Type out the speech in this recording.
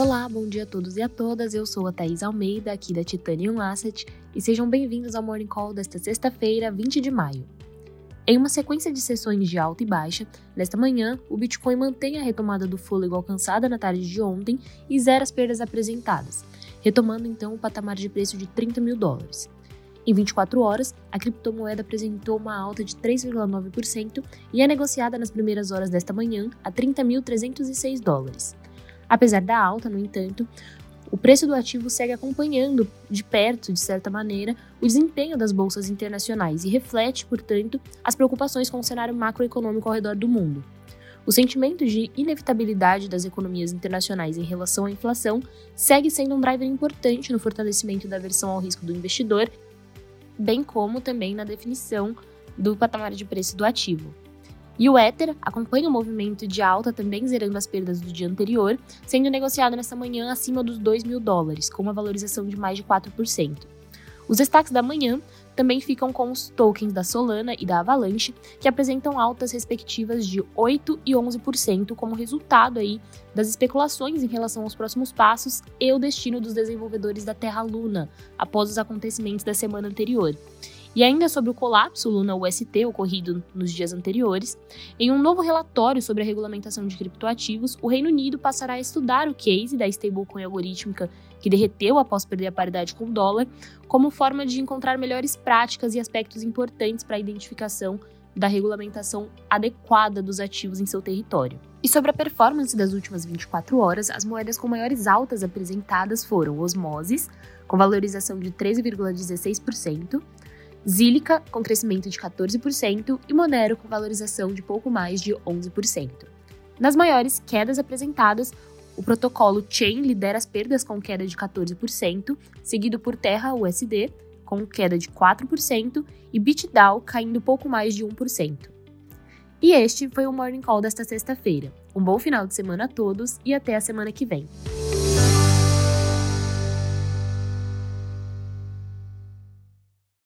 Olá, bom dia a todos e a todas. Eu sou a Thaís Almeida, aqui da Titanium Asset, e sejam bem-vindos ao Morning Call desta sexta-feira, 20 de maio. Em uma sequência de sessões de alta e baixa, nesta manhã, o Bitcoin mantém a retomada do fôlego alcançada na tarde de ontem e zera as perdas apresentadas, retomando então o patamar de preço de 30 mil dólares. Em 24 horas, a criptomoeda apresentou uma alta de 3,9% e é negociada nas primeiras horas desta manhã a 30.306 dólares. Apesar da alta, no entanto, o preço do ativo segue acompanhando de perto, de certa maneira, o desempenho das bolsas internacionais e reflete, portanto, as preocupações com o cenário macroeconômico ao redor do mundo. O sentimento de inevitabilidade das economias internacionais em relação à inflação segue sendo um driver importante no fortalecimento da aversão ao risco do investidor, bem como também na definição do patamar de preço do ativo. E o Ether acompanha o movimento de alta, também zerando as perdas do dia anterior, sendo negociado nesta manhã acima dos 2 mil dólares, com uma valorização de mais de 4%. Os destaques da manhã também ficam com os tokens da Solana e da Avalanche, que apresentam altas respectivas de 8% e 11% como resultado aí das especulações em relação aos próximos passos e o destino dos desenvolvedores da Terra Luna após os acontecimentos da semana anterior. E ainda sobre o colapso Luna-UST ocorrido nos dias anteriores, em um novo relatório sobre a regulamentação de criptoativos, o Reino Unido passará a estudar o case da stablecoin algorítmica que derreteu após perder a paridade com o dólar, como forma de encontrar melhores práticas e aspectos importantes para a identificação da regulamentação adequada dos ativos em seu território. E sobre a performance das últimas 24 horas, as moedas com maiores altas apresentadas foram Osmosis, com valorização de 13,16%, Zílica, com crescimento de 14%, e Monero, com valorização de pouco mais de 11%. Nas maiores quedas apresentadas, o protocolo Chain lidera as perdas com queda de 14%, seguido por Terra USD, com queda de 4%, e BitDAO caindo pouco mais de 1%. E este foi o Morning Call desta sexta-feira. Um bom final de semana a todos e até a semana que vem.